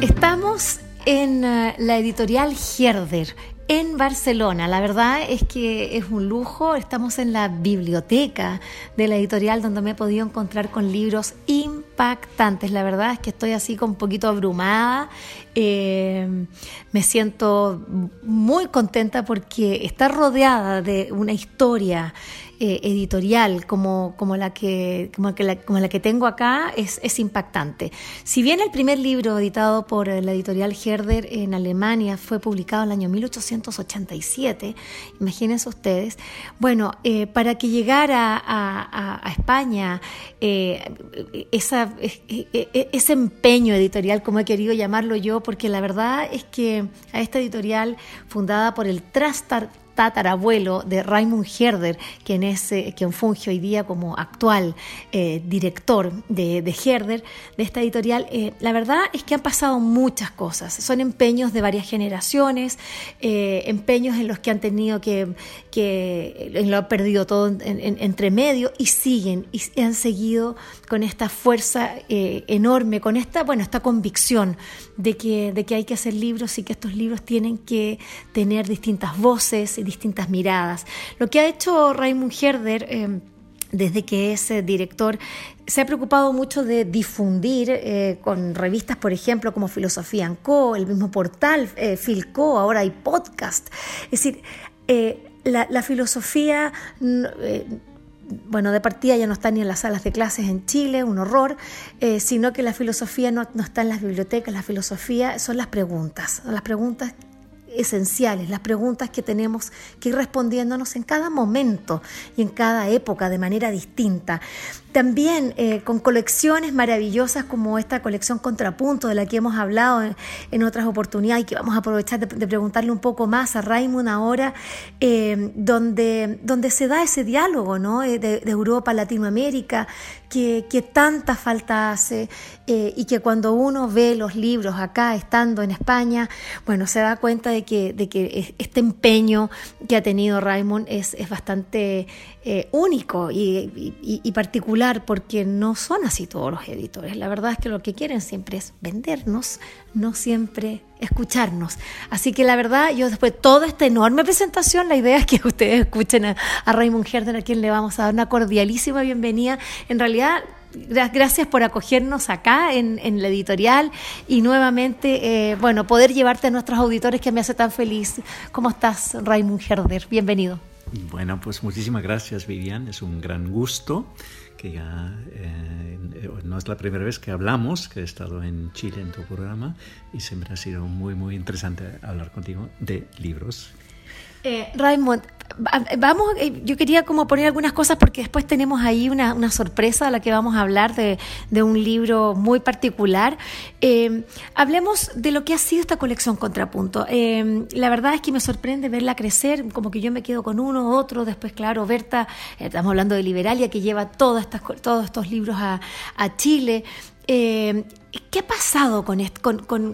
Estamos en eh, la editorial Herder, en Barcelona. La verdad es que es un lujo. Estamos en la biblioteca de la editorial donde me he podido encontrar con libros impactantes. La verdad es que estoy así con un poquito abrumada. Eh, me siento muy contenta porque está rodeada de una historia eh, editorial como, como, la que, como, que la, como la que tengo acá es, es impactante. Si bien el primer libro editado por la editorial Herder en Alemania fue publicado en el año 1887, imagínense ustedes, bueno, eh, para que llegara a, España eh, esa, ese empeño editorial, como he querido llamarlo yo, porque la verdad es que a esta editorial fundada por el Trastar tatarabuelo de Raymond Herder, quien, es, eh, quien funge hoy día como actual eh, director de, de, Herder, de esta editorial, eh, la verdad es que han pasado muchas cosas. Son empeños de varias generaciones, empeños en los que han tenido que, que lo han perdido todo entre medio y siguen y han seguido con esta fuerza enorme, con esta, bueno, esta convicción de que, de que hay que hacer libros y que estos libros tienen que tener distintas voces, distintas miradas. Lo que ha hecho Raymond Herder eh, desde que es eh, director, se ha preocupado mucho de difundir eh, con revistas, por ejemplo, como Filosofía Co, el mismo portal Filco, ahora hay podcast. Es decir, la, filosofía bueno, de partida ya no está ni en las salas de clases en Chile, un horror, sino que la filosofía no, no, está en las bibliotecas, la filosofía son las preguntas, las preguntas esenciales, las preguntas que tenemos que ir respondiéndonos en cada momento y en cada época de manera distinta. También eh, con colecciones maravillosas como esta colección Contrapunto de la que hemos hablado en, otras oportunidades y que vamos a aprovechar de, preguntarle un poco más a Raymond ahora, eh, donde, donde se da ese diálogo ¿no? Eh, de, Europa, Latinoamérica, que, que tanta falta hace y que cuando uno ve los libros acá, estando en España, bueno, se da cuenta de que, de que este empeño que ha tenido Raymond es, es bastante único y particular porque no son así todos los editores. La verdad es que lo que quieren siempre es vendernos, no siempre escucharnos. Así que la verdad, yo después de toda esta enorme presentación, la idea es que ustedes escuchen a, Raymond Herder, a quien le vamos a dar una cordialísima bienvenida. En realidad, gracias por acogernos acá en, la editorial y nuevamente, eh, bueno, poder llevarte a nuestros auditores que me hace tan feliz. ¿Cómo estás, Raymond Herder? Bienvenido. Bueno, pues muchísimas gracias, Vivian. Es un gran gusto que ya eh, no es la primera vez que hablamos, que he estado en Chile en tu programa y siempre ha sido muy, muy interesante hablar contigo de libros. Eh, Raymond, vamos, eh, yo quería como poner algunas cosas porque después tenemos ahí una, una sorpresa a la que vamos a hablar de, de un libro muy particular. Eh, hablemos de lo que ha sido esta colección Contrapunto. Eh, la verdad es que me sorprende verla crecer, como que yo me quedo con uno, otro, después, claro, Berta, estamos hablando de Liberalia, que lleva todas estas, todos estos libros a, a Chile. Eh, ¿Qué ha pasado con,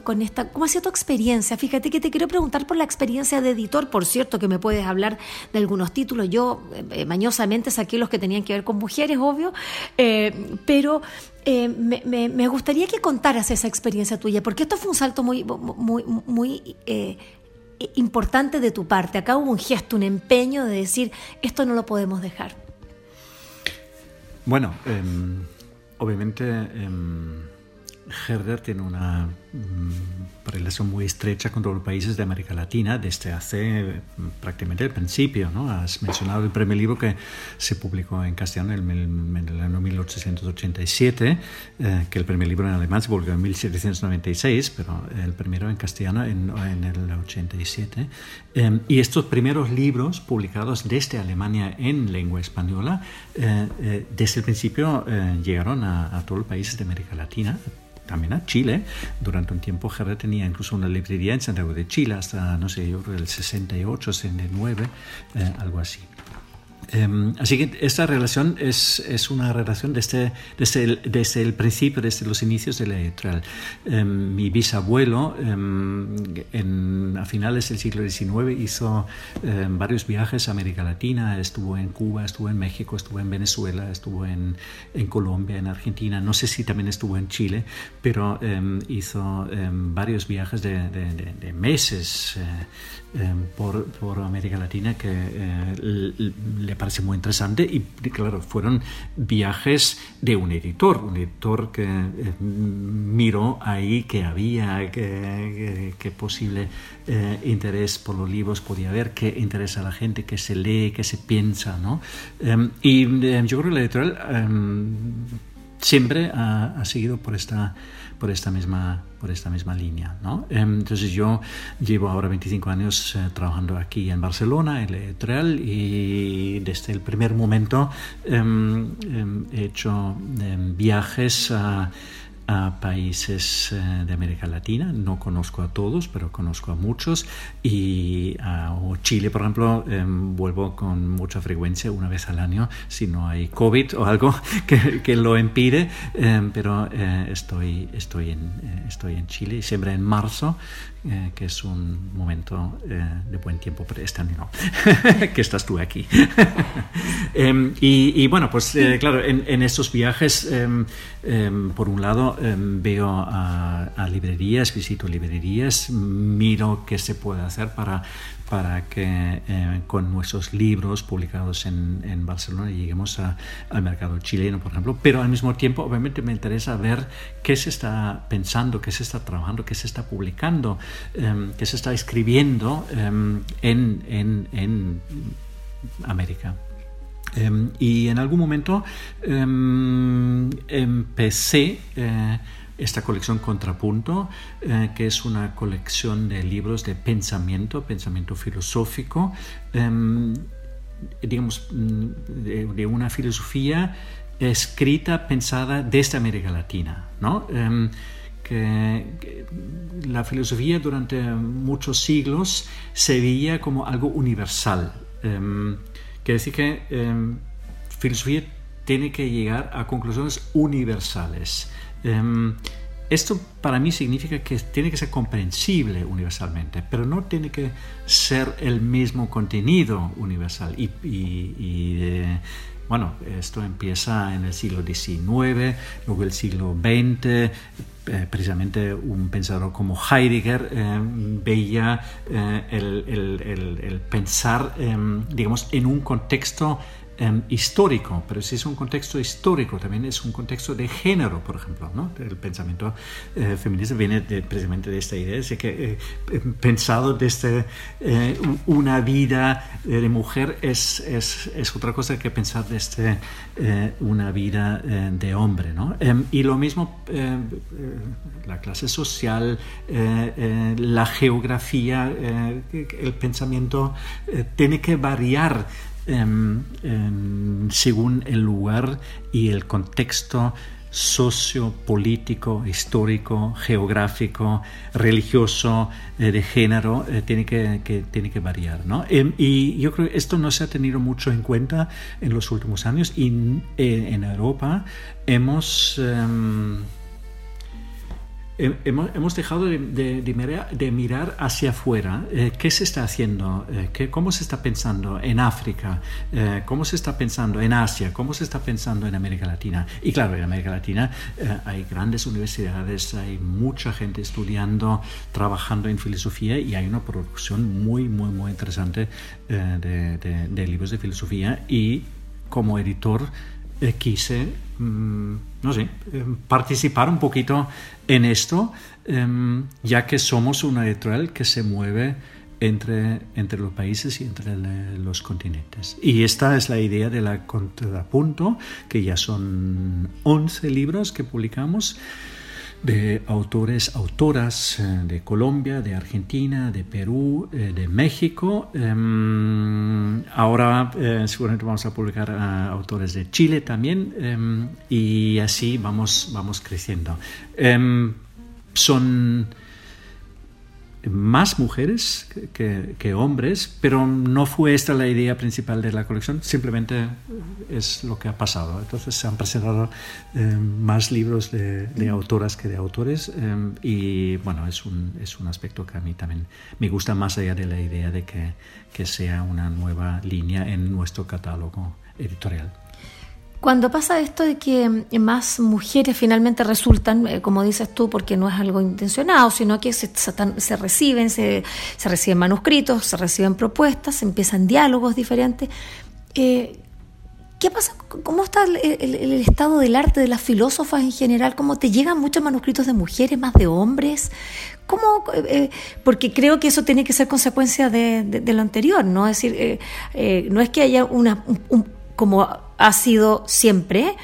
con, esta? ¿Cómo ha sido tu experiencia? Fíjate que te quiero preguntar por la experiencia de editor, por cierto, que me puedes hablar de algunos títulos. Yo eh, mañosamente saqué los que tenían que ver con mujeres, obvio, eh, pero me, gustaría que contaras esa experiencia tuya, porque esto fue un salto muy, muy, muy importante de tu parte. Acá hubo un gesto, un empeño de decir, esto no lo podemos dejar. Bueno, em, obviamente em, Herder tiene una relación muy estrecha con todos los países de América Latina desde hace mm, prácticamente el principio. ¿no? Has mencionado el primer libro que se publicó en castellano en el, año 1887, eh, que el primer libro en alemán se publicó en 1796, pero el primero en castellano en, el 87. Em, y estos primeros libros publicados desde Alemania en lengua española, eh, eh, desde el principio llegaron a, a todos los países de América Latina también a Chile. Durante un tiempo Herrera tenía incluso una librería en Santiago de Chile hasta, no sé, yo creo el 68, 69, algo así. Em, así que esta relación es, es una relación desde, desde, el, desde el principio, desde los inicios de la editorial. Em, mi bisabuelo em, en, a finales del siglo XIX hizo varios viajes a América Latina, estuvo en Cuba, estuvo en México, estuvo en Venezuela, estuvo en, en Colombia, en Argentina, no sé si también estuvo en Chile, pero hizo varios viajes de, de, de meses Em, por, por, América Latina que eh, le parece muy interesante y claro, fueron viajes de un editor, un editor que eh, miró ahí que había, que, posible eh, interés por los libros podía haber, qué interesa a la gente, qué se lee, qué se piensa, ¿no? Em, y em, yo creo que la editorial siempre ha, ha seguido por esta por esta misma, por esta misma línea. ¿no? Em, entonces yo llevo ahora 25 años eh, trabajando aquí en Barcelona, en Letreal, y desde el primer momento em, em, he hecho viajes a a países eh, de América Latina. No conozco a todos, pero conozco a muchos. Y a Chile, por ejemplo, em, vuelvo con mucha frecuencia, una vez al año, si no hay COVID o algo que, que lo impide. Em, pero eh, estoy, estoy, en, eh, estoy en Chile, siempre en marzo, eh, que es un momento eh, de buen tiempo, pero este año no, que estás tú aquí. Em, y, bueno, pues eh, claro, en, estos viajes, por un lado, veo a, a librerías, visito librerías, miro qué se puede hacer para para que eh, con nuestros libros publicados en, en Barcelona lleguemos al mercado chileno, por ejemplo. Pero al mismo tiempo, obviamente, me interesa ver qué se está pensando, qué se está trabajando, qué se está publicando, em, qué se está escribiendo en, en, en América. Em, y en algún momento empecé eh, esta colección Contrapunto, eh, que es una colección de libros de pensamiento, pensamiento filosófico, em, digamos, de, una filosofía escrita, pensada desde América Latina, ¿no? Em, que, la filosofía durante muchos siglos se veía como algo universal. Quiere decir que filosofía tiene que llegar a conclusiones universales. Em, esto para mí significa que tiene que ser comprensible universalmente, pero no tiene que ser el mismo contenido universal. Y, eh, bueno, esto empieza en el siglo XIX, luego el siglo XX, eh, precisamente un pensador como Heidegger eh, veía el, el, pensar, em, digamos, en un contexto Em, histórico, pero si es un contexto histórico, también es un contexto de género, por ejemplo. ¿no? El pensamiento eh, feminista viene precisamente de esta idea, de que eh, em, pensado desde eh, una vida de mujer es, es, es, otra cosa que pensar desde una vida de hombre. ¿no? Em, y lo mismo la clase social, la geografía, el pensamiento tiene que variar Em, em, según el lugar y el contexto sociopolítico, histórico, geográfico, religioso, eh, de género, eh, tiene, que, tiene que variar. ¿no? Em, y yo creo que esto no se ha tenido mucho en cuenta en los últimos años y eh, en Europa hemos hemos, dejado de, mirar hacia afuera. Eh, ¿Qué se está haciendo? Eh, ¿qué, ¿Cómo se está pensando en África? Eh, ¿Cómo se está pensando en Asia? ¿Cómo se está pensando en América Latina? Y claro, en América Latina hay grandes universidades, hay mucha gente estudiando, trabajando en filosofía y hay una producción muy, muy, muy interesante de libros de filosofía. Y como editor, quise, mm, no sé, em, participar un poquito en esto, em, ya que somos una editorial que se mueve entre, entre los países y entre los continentes. Y esta es la idea de la contrapunto, que ya son 11 libros que publicamos de autores, autoras eh, de Colombia, de Argentina, de Perú, eh, de México. Em, ahora eh, seguramente vamos a publicar autores de Chile también em, y así vamos, vamos creciendo. Em, son más mujeres que, hombres, pero no fue esta la idea principal de la colección, simplemente es lo que ha pasado. Entonces se han presentado eh, más libros de, autoras que de autores eh, y bueno, es un, es un aspecto que a mí también me gusta más allá de la idea de que, que sea una nueva línea en nuestro catálogo editorial. Cuando pasa esto de que más mujeres finalmente resultan, eh, como dices tú, porque no es algo intencionado, sino que se, reciben, se, reciben manuscritos, se reciben propuestas, se empiezan diálogos diferentes. Eh, ¿Qué pasa? ¿Cómo está el, estado del arte de las filósofas en general? ¿Cómo te llegan muchos manuscritos de mujeres, más de hombres? ¿Cómo? Eh, porque creo que eso tiene que ser consecuencia de, lo anterior, ¿no? Es decir, no es que haya una, un, como ha sido siempre,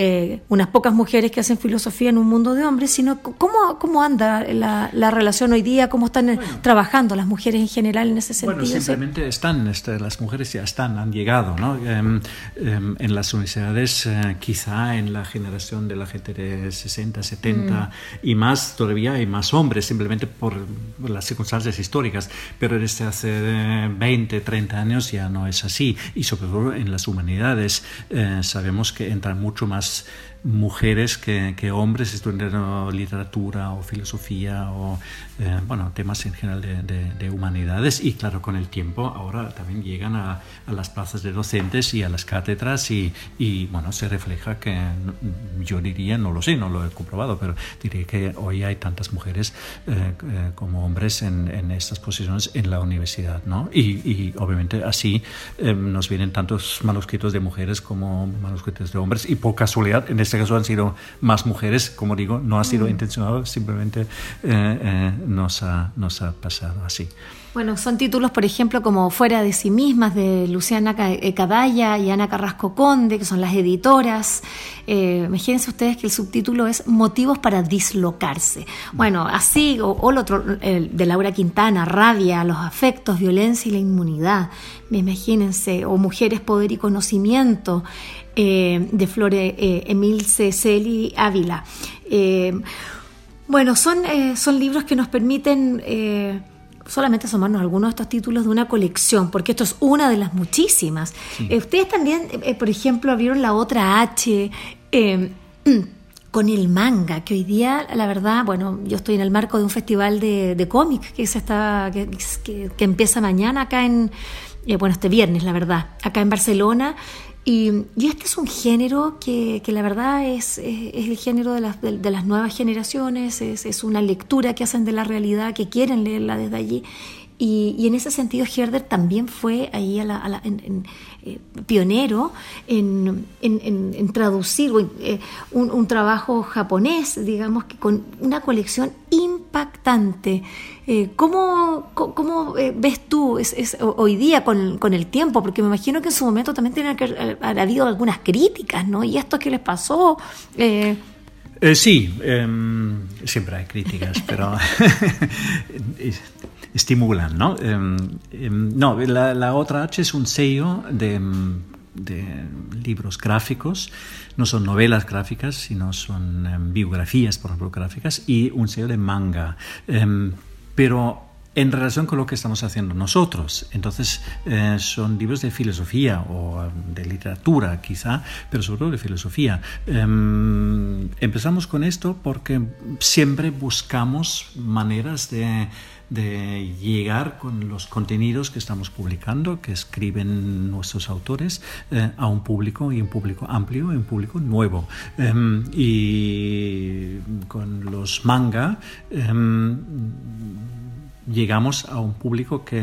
eh, unas pocas mujeres que hacen filosofía en un mundo de hombres, sino cómo, cómo anda la, relación hoy día, cómo están eh, trabajando las mujeres en general en ese sentido. Bueno, simplemente están, este, las mujeres ya están, han llegado, ¿no? Em, em, en las universidades, eh, quizá en la generación de la gente de 60, 70 mm. y más, todavía hay más hombres, simplemente por las circunstancias históricas, pero desde hace 20, 30 años ya no es así, y sobre todo en las humanidades sabemos que entran mucho más lives mujeres que, hombres estudiando literatura o filosofía o eh, bueno, temas en general de, humanidades y claro, con el tiempo ahora también llegan a, las plazas de docentes y a las cátedras y, y, bueno, se refleja que yo diría, no lo sé, no lo he comprobado, pero diría que hoy hay tantas mujeres eh, eh, como hombres en, en, estas posiciones en la universidad, ¿no? Y, obviamente así nos vienen tantos manuscritos de mujeres como manuscritos de hombres y por casualidad, en este caso han sido más mujeres, como digo, no ha sido mm. intencionado, simplemente nos ha, nos ha pasado así. Bueno, son títulos, por ejemplo, como Fuera de sí mismas, de Luciana eh, Cadalla y Ana Carrasco Conde, que son las editoras. Eh, imagínense ustedes que el subtítulo es Motivos para dislocarse. Bueno, así, o, el otro, de Laura Quintana, Rabia, los afectos, violencia y la inmunidad. Imagínense, o Mujeres, Poder y Conocimiento, eh, de Flore Emil Ceceli Ávila. Bueno, son, eh, son libros que nos permiten eh, solamente asomarnos algunos de estos títulos de una colección, porque esto es una de las muchísimas. Eh, ustedes también, por ejemplo, abrieron la otra H con el manga, que hoy día, la verdad, bueno, yo estoy en el marco de un festival de, de cómics que, se está, que, que, empieza mañana acá en, bueno, este viernes, la verdad, acá en Barcelona. Y, este es un género que, que la verdad es, es, el género de las, de, las nuevas generaciones, es, es, una lectura que hacen de la realidad, que quieren leerla desde allí. Y, y en ese sentido, Herder también fue ahí a la, en, eh, pionero en, en, traducir eh, un, trabajo japonés, digamos, que con una colección impactante. Eh, ¿Cómo, cómo ves tú hoy día con, el tiempo? Porque me imagino que en su momento también tiene que haber habido algunas críticas, ¿no? ¿Y esto qué les pasó? sí, em, siempre hay críticas, pero estimulan, ¿no? Em, em, no, la, otra H es un sello de, libros gráficos, no son novelas gráficas, sino son em, biografías, por ejemplo, gráficas, y un sello de manga. pero en relación con lo que estamos haciendo nosotros. Entonces, eh, son libros de filosofía o de literatura quizá, pero sobre todo de filosofía. empezamos con esto porque siempre buscamos maneras de de llegar con los contenidos que estamos publicando, que escriben nuestros autores, eh, a un público y un público amplio un público nuevo. Em, y con los manga em, llegamos a un público que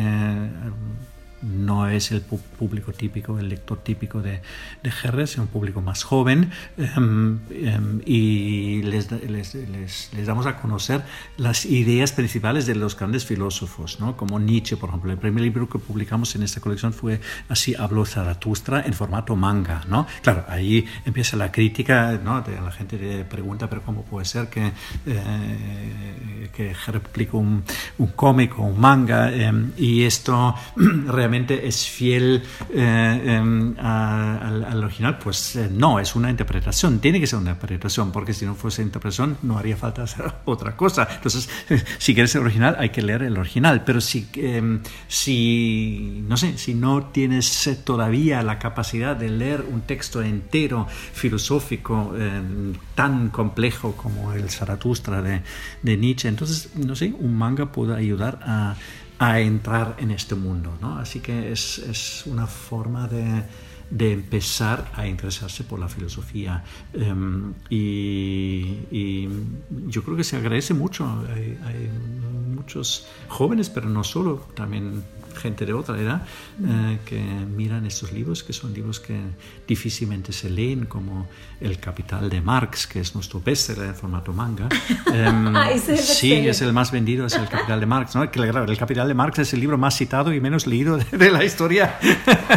no es el público típico, el lector típico de, de es un público más joven em, em, y les, les, les, damos a conocer las ideas principales de los grandes filósofos, ¿no? como Nietzsche, por ejemplo. El primer libro que publicamos en esta colección fue Así habló Zaratustra en formato manga. ¿no? Claro, ahí empieza la crítica, ¿no? la gente pregunta, pero ¿cómo puede ser que, eh, que Herder publique un, un cómic o un manga? Em, y esto es fiel eh, em, al, original, pues eh, no, es una interpretación, tiene que ser una interpretación, porque si no fuese interpretación no haría falta hacer otra cosa. Entonces, si quieres el original, hay que leer el original, pero si, em, si, no sé, si no tienes eh, todavía la capacidad de leer un texto entero filosófico em, tan complejo como el Zaratustra de, de Nietzsche, entonces, no sé, un manga puede ayudar a a entrar en este mundo. ¿no? Así que es, es una forma de, de, empezar a interesarse por la filosofía. Em, y, yo creo que se agradece mucho. Hay, hay, muchos jóvenes, pero no solo, también gente de otra edad eh, que miran estos libros, que son libros que difícilmente se leen, como El Capital de Marx, que es nuestro bestseller en formato manga. Ah, sí, es el más vendido, es El Capital de Marx. ¿no? El Capital de Marx es el libro más citado y menos leído de, la historia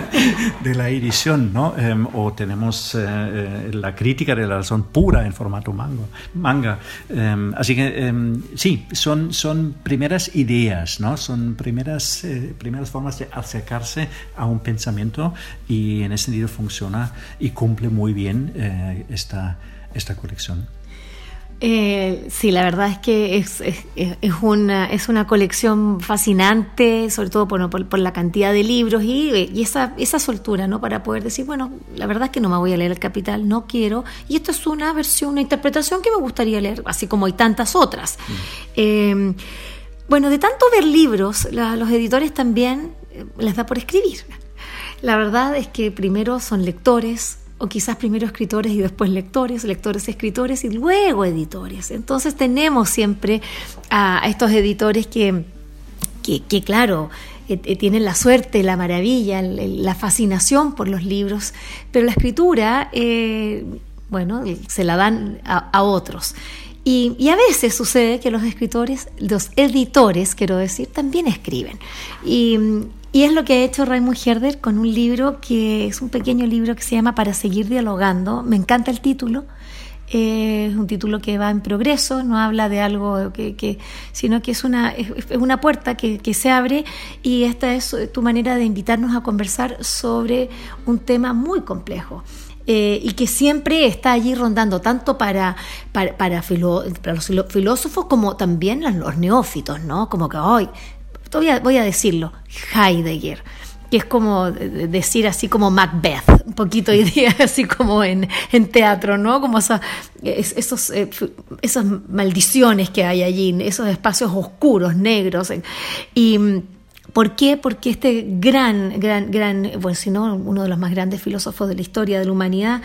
de la edición. ¿no? Em, o tenemos eh, eh, La Crítica de la Razón Pura en formato manga. manga. Em, así que sí, son, son primeras ideas, ¿no? son primeras primeras formas de acercarse a un pensamiento y en ese sentido funciona y cumple muy bien eh, esta, esta colección. Eh, sí, la verdad es que es, es, es, una, es una colección fascinante, sobre todo por, por, la cantidad de libros y, y, esa, esa soltura, ¿no? Para poder decir, bueno, la verdad es que no me voy a leer el Capital, no quiero. Y esto es una versión, una interpretación que me gustaría leer, así como hay tantas otras. Mm. Eh, bueno, de tanto ver libros, los editores también eh, les da por escribir. La verdad es que primero son lectores, o quizás primero escritores y después lectores, lectores, escritores y luego editores. Entonces tenemos siempre a, estos editores que, que, claro, eh, eh, tienen la suerte, la maravilla, la fascinación por los libros, pero la escritura, bueno, se la dan a otros. Y, a veces sucede que los escritores, los editores, quiero decir, también escriben. Y, es lo que ha hecho Raymond Herder con un libro que es un pequeño libro que se llama Para seguir dialogando. Me encanta el título. es un título que va en progreso, no habla de algo que, sino que es una, es, una puerta que, se abre y esta es tu manera de invitarnos a conversar sobre un tema muy complejo. Eh, y que siempre está allí rondando tanto para, para, para, los filósofos como también los neófitos, ¿no? Como que hoy, todavía voy a decirlo, Heidegger que es como decir así como Macbeth, un poquito idea así como en, en teatro, ¿no? Como esos, eh, esas maldiciones que hay allí, esos espacios oscuros, negros. Y ¿Por qué? Porque este gran, gran, gran, bueno, si no, uno de los más grandes filósofos de la historia de la humanidad,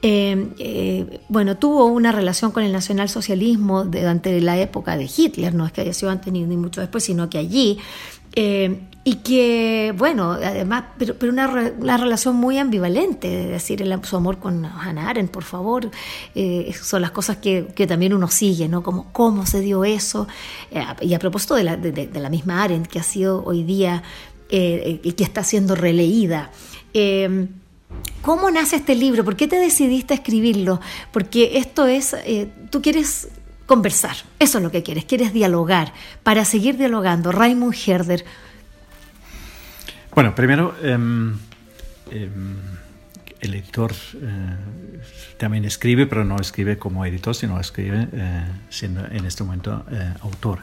eh, eh, bueno, tuvo una relación con el nacionalsocialismo durante la época de Hitler, no es que haya sido antes ni, mucho después, sino que allí eh, y que, bueno, además, pero, pero una, relación muy ambivalente, es decir, su amor con Hannah Arendt, por favor, eh, son las cosas que, que, también uno sigue, ¿no? Como cómo se dio eso. Eh, y a propósito de la, de, la, misma Arendt, que ha sido hoy día eh, y que está siendo releída. ¿Cómo nace este libro? ¿Por qué te decidiste escribirlo? Porque esto es, tú quieres conversar, eso es lo que quieres, quieres dialogar. Para seguir dialogando, Raymond Herder, bueno, primero, em, em, el editor eh, también escribe, pero no escribe como editor, sino escribe eh, siendo en este momento eh, autor.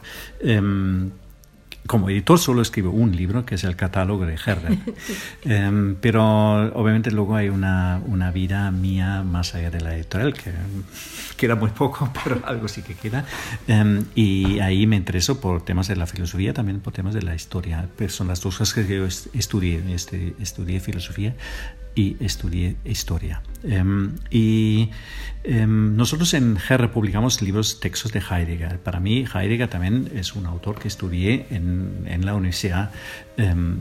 Como editor solo escribo un libro, que es el catálogo de Herder. Em, pero obviamente luego hay una, una, vida mía más allá de la editorial, que queda muy poco, pero algo sí que queda. Em, y ahí me intereso por temas de la filosofía, también por temas de la historia. Pues son las dos cosas que yo estudié. Este, estudié filosofía y estudié historia. Em, y Em, nosotros en GR publicamos libros, textos de Heidegger. Para mí, Heidegger también es un autor que estudié en, en la universidad. Em,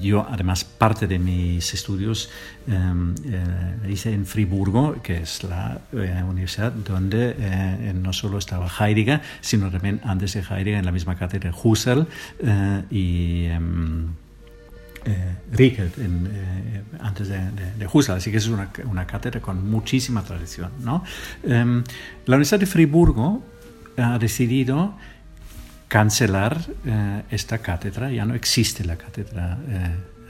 yo, además, parte de mis estudios eh, hice en Friburgo, que es la eh, universidad donde eh, no solo estaba Heidegger, sino también antes de Heidegger en la misma cátedra Husserl y eh, Riegel eh, antes de, de, Husserl, así que es una, una cátedra con muchísima tradición. ¿no? Em, la Universidad de Friburgo ha decidido cancelar eh, esta cátedra, ya no existe la cátedra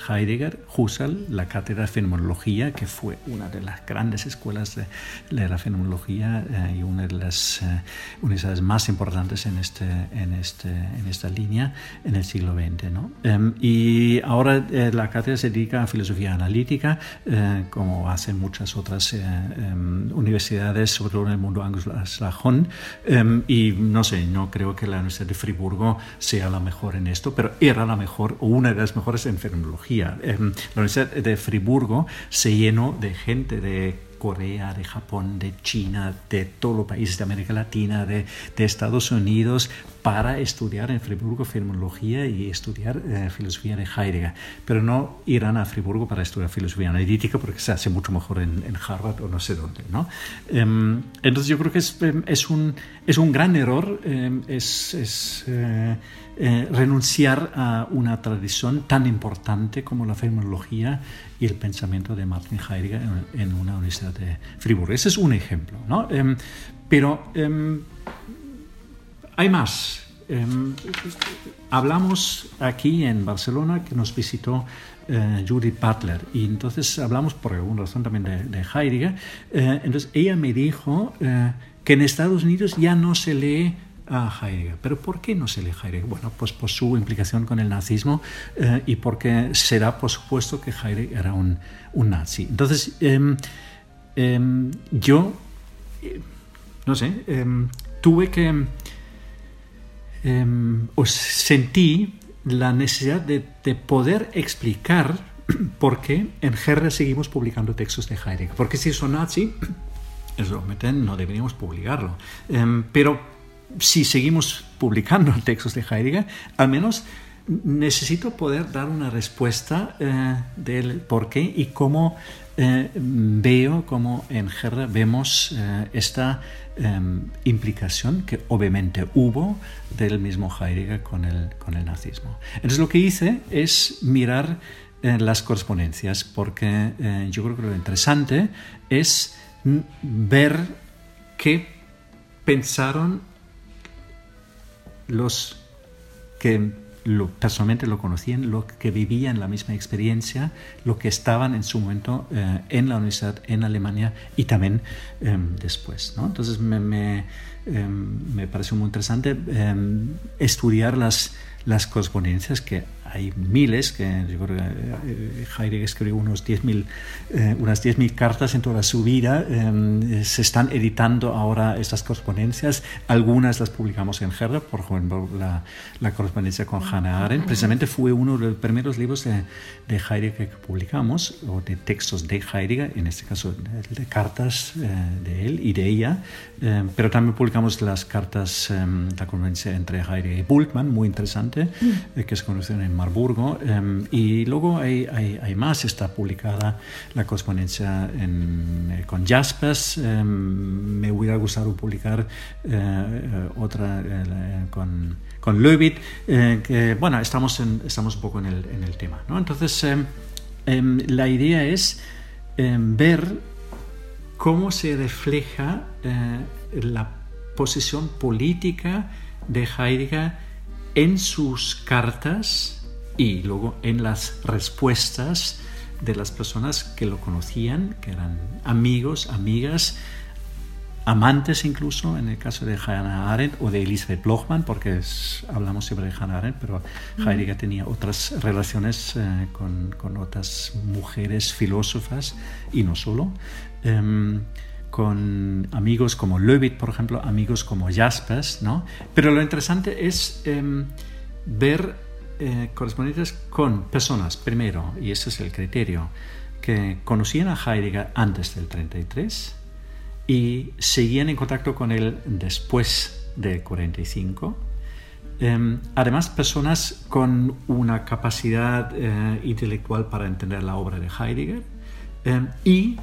Heidegger, Husserl, la cátedra de fenomenología, que fue una de las grandes escuelas de, la fenomenología eh, y una de las eh, universidades más importantes en, este, en, este, en esta línea en el siglo XX. ¿no? Em, y ahora eh, la cátedra se dedica a filosofía analítica, como hacen muchas otras em, universidades, sobre todo en el mundo anglosajón. Em, y no sé, no creo que la Universidad de Friburgo sea la mejor en esto, pero era la mejor o una de las mejores en fenomenología Em, la Universidad de Friburgo se llenó de gente de Corea, de Japón, de China, de todos los países de América Latina, de, Estados Unidos, para estudiar en Friburgo fenomenología y estudiar eh, filosofía de Heidegger. Pero no irán a Friburgo para estudiar filosofía analítica porque se hace mucho mejor en, Harvard o no sé dónde. ¿no? Em, entonces yo creo que es, em, es, un, es un gran error. es, es eh, eh, renunciar a una tradición tan importante como la fenomenología y el pensamiento de Martin Heidegger en, una universidad de Friburgo. Ese es un ejemplo, ¿no? Em, pero em, hay más. Em, hablamos aquí en Barcelona que nos visitó eh, Judith Butler y entonces hablamos por alguna razón también de, de Heidegger. Eh, entonces ella me dijo que en Estados Unidos ya no se lee a Heidegger. ¿Pero por qué no se lee Heidegger? Bueno, pues por su implicación con el nazismo eh, y porque será por supuesto que Heidegger era un, un nazi. Entonces, em, em, yo, eh, no sé, tuve que, o sentí la necesidad de, de poder explicar por qué en GR seguimos publicando textos de Heidegger. Porque si son nazi, eso no deberíamos publicarlo. pero si seguimos publicando textos de Heidegger, al menos necesito poder dar una respuesta eh, del por qué y cómo eh, veo, cómo en Herrera vemos eh, esta implicación que obviamente hubo del mismo Heidegger con el, con el nazismo. Entonces lo que hice es mirar las correspondencias, porque yo creo que lo interesante es ver qué pensaron los que personalmente lo conocían, los que vivían la misma experiencia, los que estaban en su momento eh, en la universidad en Alemania y también em, después. ¿no? Entonces me, me, em, me, pareció muy interesante em, estudiar las, las correspondencias que hay miles, que yo creo que eh, Heidegger escribió unos 10 eh, unas 10.000 cartas en toda su vida. Eh, se están editando ahora estas correspondencias. Algunas las publicamos en Herder, por ejemplo, la, la correspondencia con Hannah Arendt. Precisamente fue uno de los primeros libros de, de Heidegger que publicamos, o de textos de Heidegger, en este caso de, cartas de él y de ella. pero también publicamos las cartas, la correspondencia entre Heidegger y Bultmann, muy interesante, mm. que se conocieron en Marburgo. Em, y luego hay, más, está publicada la correspondencia eh, con Jaspers. Em, me hubiera gustado publicar eh, eh, otra con, con Levitt, que bueno, estamos, estamos un poco en el, en el tema. ¿no? Entonces, em, la idea es ver cómo se refleja la posición política de Heidegger en sus cartas y luego en las respuestas de las personas que lo conocían, que eran amigos, amigas, amantes incluso, en el caso de Hannah Arendt o de Elisabeth Blochmann, porque hablamos siempre de Hannah Arendt, pero Heidegger tenía otras relaciones eh, con, con, otras mujeres filósofas y no solo. Em, con amigos como Levitt, por ejemplo, amigos como Jaspers, ¿no? Pero lo interesante es em, ver eh, correspondientes con personas, primero, y ese es el criterio, que conocían a Heidegger antes del 33 y seguían en contacto con él después del 45. Em, además, personas con una capacidad eh, intelectual para entender la obra de Heidegger em, y,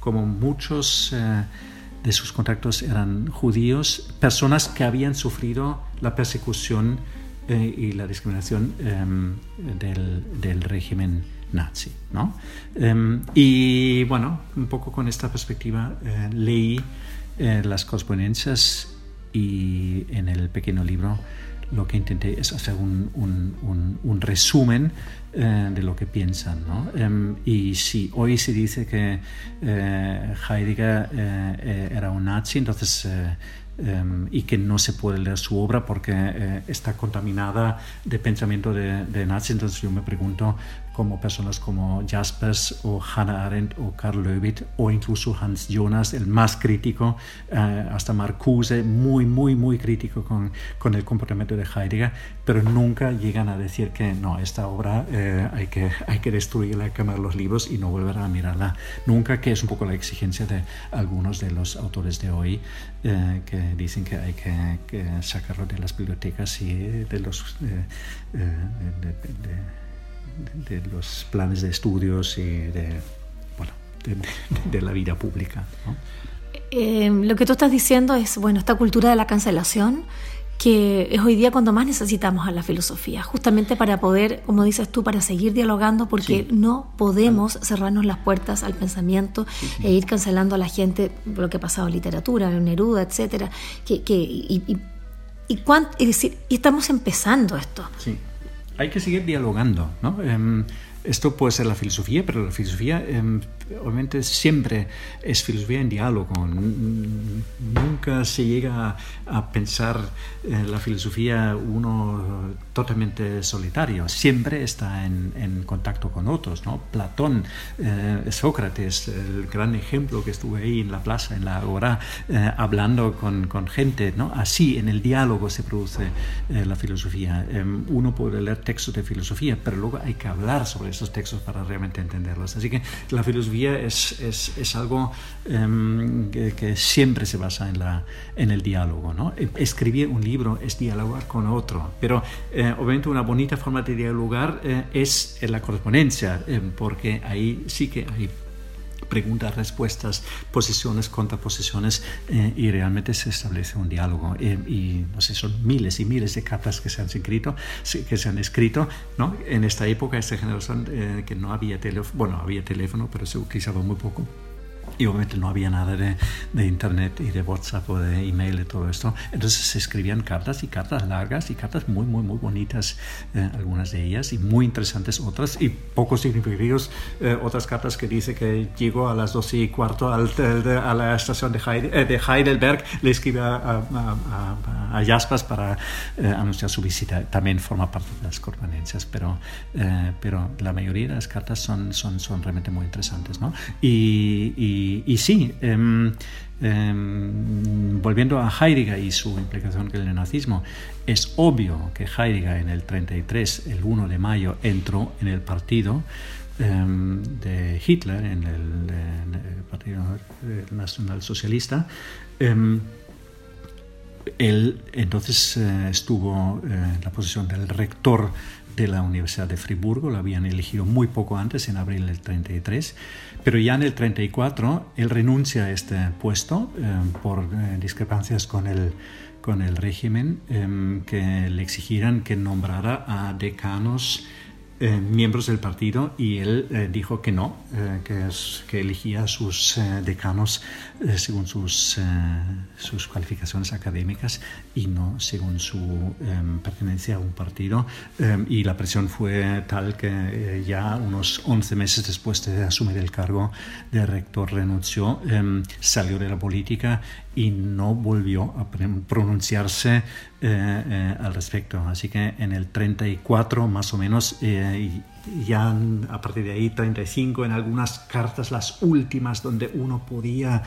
como muchos eh, de sus contactos eran judíos, personas que habían sufrido la persecución eh, y la discriminación em, del, del régimen nazi. ¿no? Em, y bueno, un poco con esta perspectiva eh, leí eh, las correspondencias y en el pequeño libro lo que intenté es hacer un, un, un, resumen eh, de lo que piensan. ¿no? Em, y si hoy se dice que Heidegger era un nazi, entonces Em, y que no se puede leer su obra porque eh, está contaminada de pensamiento de, de Nazi. Entonces yo me pregunto cómo personas como Jaspers o Hannah Arendt o Karl Löwit o incluso Hans Jonas, el más crítico, eh, hasta Marcuse, muy, muy, muy crítico con, con, el comportamiento de Heidegger, pero nunca llegan a decir que no, esta obra eh, hay, que, hay que destruirla, quemar los libros y no volver a mirarla nunca, que es un poco la exigencia de algunos de los autores de hoy que dicen que hay que, sacarlo de las bibliotecas y de los, eh, eh, de, los planes de estudios y de, bueno, de, la vida pública. Eh, lo que tú estás diciendo es, bueno, esta cultura de la cancelación que es hoy día cuando más necesitamos a la filosofía, justamente para poder, como dices tú, para seguir dialogando, porque no podemos cerrarnos las puertas al pensamiento e ir cancelando a la gente lo que ha pasado en literatura, en Neruda, etcétera, que, que y, y, y, es decir, y estamos empezando esto. Hay que seguir dialogando, ¿no? Em, esto puede ser la filosofía, pero la filosofía em, obviamente siempre es filosofía en diálogo. Nunca se llega a, pensar en la filosofía uno totalmente solitario. Siempre está en, contacto con otros. ¿no? Platón, eh, Sócrates, el gran ejemplo que estuve ahí en la plaza, en la agora, eh, hablando con, gente. ¿no? Así, en el diálogo se produce eh, la filosofía. Em, uno puede leer textos de filosofía, pero luego hay que hablar sobre esos textos para realmente entenderlos. Así que la filosofía es, es, es algo em, que, siempre se basa en, la, en el diálogo. ¿no? E, escribir un libro es dialogar con otro, pero eh, obviamente una bonita forma de dialogar eh, es en la correspondencia, eh, porque ahí sí que hay preguntas, respuestas, posiciones, contraposiciones y realmente se establece un diálogo. y no sé, son miles y miles de cartas que se han escrito, que se han escrito ¿no? en esta época, esta generación que no había teléfono, bueno, había teléfono, pero se utilizaba muy poco y obviamente no había nada de, de, internet y de WhatsApp o de email y todo esto. Entonces se escribían cartas y cartas largas y cartas muy, muy, muy bonitas, eh, algunas de ellas, y muy interesantes otras, y poco significativos eh, otras cartas que dice que llegó a las 12 y cuarto al, a la estación de, eh, de, Heidelberg, le escribe a, a, a, Jaspers para anunciar su visita. También forma parte de las correspondencias, pero, pero la mayoría de las cartas son, son, son realmente muy interesantes. ¿no? y, y y, sí, em, em, volviendo a Heidegger y su implicación con el nazismo, es obvio que Heidegger en el 33, el 1 de mayo, entró en el partido em, de Hitler, en el, Partido Nacional Socialista. él entonces eh, estuvo eh, en la posición del rector de la Universidad de Friburgo, lo habían elegido muy poco antes, en abril del 33, pero ya en el 34 él renuncia a este puesto eh, por eh, discrepancias con el, con el régimen eh, que le exigieran que nombrara a decanos eh, miembros del partido y él eh, dijo que no, eh, que, es, que elegía a sus decanos según sus, sus cualificaciones académicas y no según su em, pertenencia a un partido. Em, y la presión fue tal que ya unos 11 meses después de asumir el cargo de rector renunció, em, salió de la política y no volvió a pronunciarse eh, eh, al respecto. Así que en el 34 más o menos, eh, ya a partir de ahí 35, en algunas cartas, las últimas, donde uno podía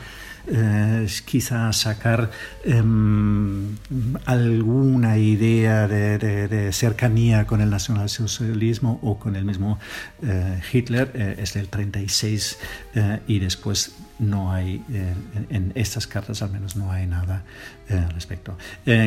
eh, quizá sacar em, alguna idea de, cercanía con el nacionalsocialismo o con el mismo eh, Hitler, eh, es del 36 y después no hay, en, estas cartas al menos no hay nada al respecto.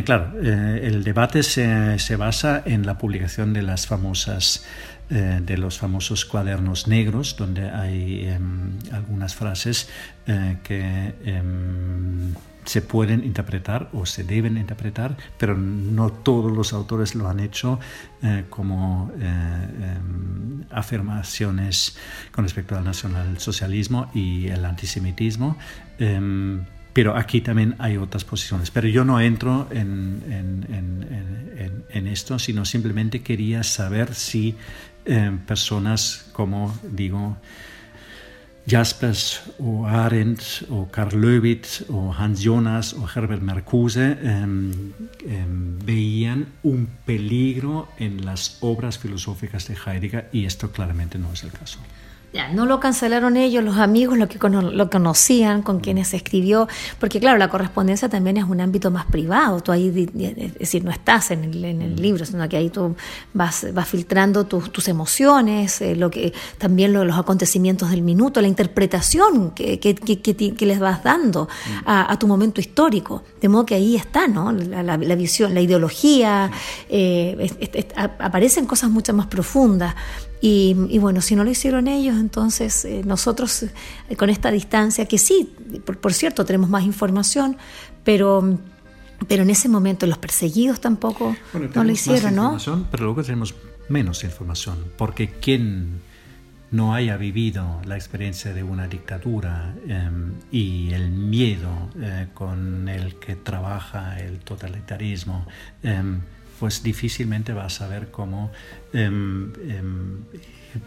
claro, el debate se, basa en la publicación de las famosas eh, de los famosos cuadernos negros, donde hay em, algunas frases eh, que em, se pueden interpretar o se deben interpretar, pero no todos los autores lo han hecho eh, como em, afirmaciones con respecto al nacionalsocialismo y el antisemitismo. pero aquí también hay otras posiciones. Pero yo no entro en, en, en esto, sino simplemente quería saber si eh, personas como, digo, Jaspers o Arendt o Karl Löwitz o Hans Jonas o Herbert Marcuse em, em, veían un peligro en las obras filosóficas de Heidegger y esto claramente no es el caso. Ya, no lo cancelaron ellos, los amigos, lo que lo conocían, con quienes escribió, porque claro, la correspondencia también es un ámbito más privado, tú ahí, es decir, no estás en el, en el mm. libro, sino que ahí tú vas, vas filtrando tus, tus emociones, eh, lo que, también los acontecimientos del minuto, la interpretación que, que, que, les vas dando mm. a, tu momento histórico, de modo que ahí está, ¿no? La, visión, la ideología, eh, aparecen cosas mucho más profundas. Y, bueno, si no lo hicieron ellos, entonces eh, nosotros eh, con esta distancia, que sí, por, cierto, tenemos más información, pero, pero en ese momento los perseguidos tampoco no lo hicieron, ¿no? Pero luego tenemos menos información, porque quien no haya vivido la experiencia de una dictadura em, y el miedo eh, con el que trabaja el totalitarismo, em, pues difícilmente va a saber cómo em, em,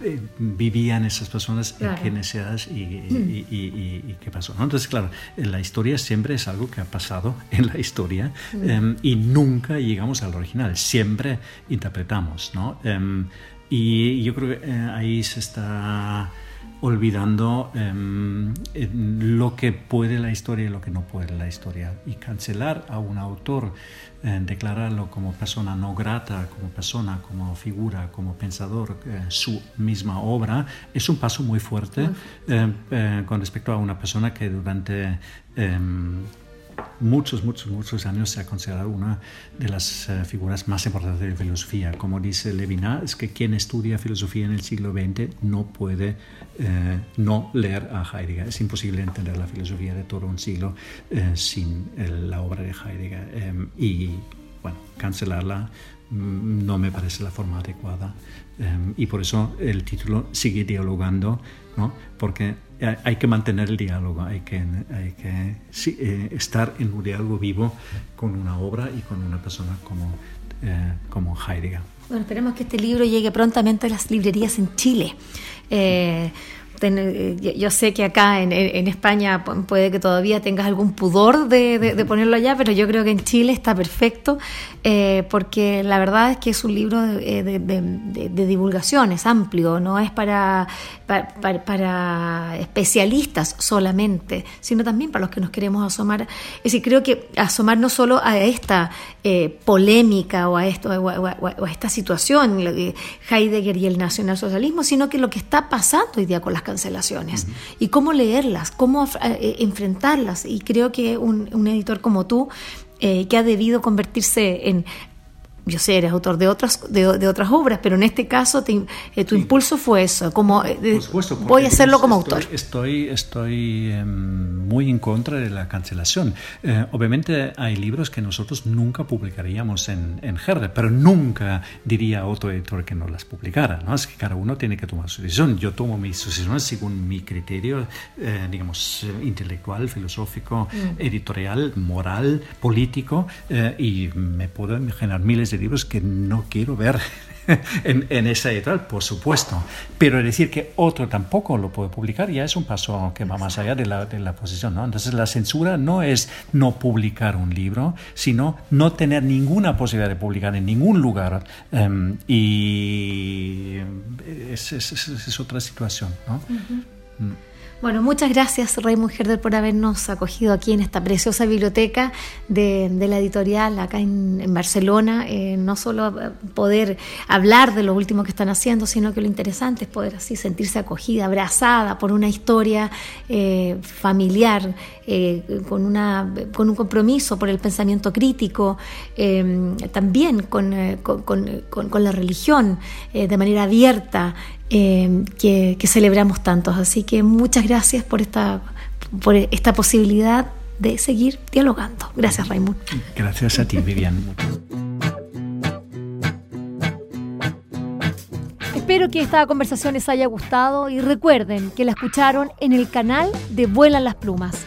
eh, vivían esas personas, en qué necesidades y, y, qué pasó. Entonces, claro, la historia siempre es algo que ha pasado en la historia em, y nunca llegamos al original, siempre interpretamos. ¿no? y yo creo que eh, ahí se está olvidando lo que puede la historia y lo que no puede la historia. Y cancelar a un autor eh, declararlo como persona no grata, como persona, como figura, como pensador, eh, su misma obra, es un paso muy fuerte eh, con respecto a una persona que durante em, muchos, muchos, muchos años se ha considerado una de las eh, figuras más importantes de filosofía. Como dice Levinas, que quien estudia filosofía en el siglo XX no puede eh, no leer a Heidegger. Es imposible entender la filosofía de todo un siglo eh, sin la obra de Heidegger. Em, y bueno, cancelarla mm, no me parece la forma adecuada. Em, y por eso el título sigue dialogando, ¿no? porque hay que mantener el diálogo, hay que, hay que eh, estar en un diálogo vivo con una obra y con una persona como, eh, como Heidegger. Bueno, esperemos que este libro llegue prontamente a las librerías en Chile. Eh, eh, yo sé que acá en, España puede que todavía tengas algún pudor de, ponerlo allá, pero yo creo que en Chile está perfecto, eh, porque la verdad es que es un libro de, divulgación, es amplio, no es para, para, especialistas solamente, sino también para los que nos queremos asomar. Es decir, creo que asomar no solo a esta eh, polémica o a, esto, o a, esta situación, Heidegger y el nacionalsocialismo, sino que lo que está pasando hoy día con las cancelaciones y cómo leerlas, cómo eh, enfrentarlas. Y creo que un, editor como tú, eh, que ha debido convertirse en yo sé, eres autor de otras, de, otras obras, pero en este caso eh, tu impulso fue eso, como eh, voy a hacerlo como autor. Estoy, estoy em, muy en contra de la cancelación. Eh, obviamente hay libros que nosotros nunca publicaríamos en, en pero nunca diría a otro editor que no las publicara. ¿no? Es que cada uno tiene que tomar su decisión. Yo tomo mis decisiones según mi criterio, digamos, intelectual, filosófico, mm. editorial, moral, político, y me puedo generar miles de libros que no quiero ver en, esa editorial, por supuesto. Pero decir que otro tampoco lo puede publicar ya es un paso que va más allá de la, de la posición. ¿no? Entonces la censura no es no publicar un libro, sino no tener ninguna posibilidad de publicar en ningún lugar. Em, y es, es, otra situación. ¿no? Bueno, muchas gracias Raymond Herder por habernos acogido aquí en esta preciosa biblioteca de, la editorial acá en, Barcelona. Eh, no solo eh, poder hablar de lo último que están haciendo, sino que lo interesante es poder así sentirse acogida, abrazada por una historia eh, familiar, con, una, un compromiso por el pensamiento crítico, también con, la religión de manera abierta. Eh, que, celebramos tantos. Así que muchas gracias por esta, por esta posibilidad de seguir dialogando. Gracias, Raymond. Gracias a ti, Vivian. Espero que esta conversación les haya gustado y recuerden que la escucharon en el canal de Vuelan las Plumas.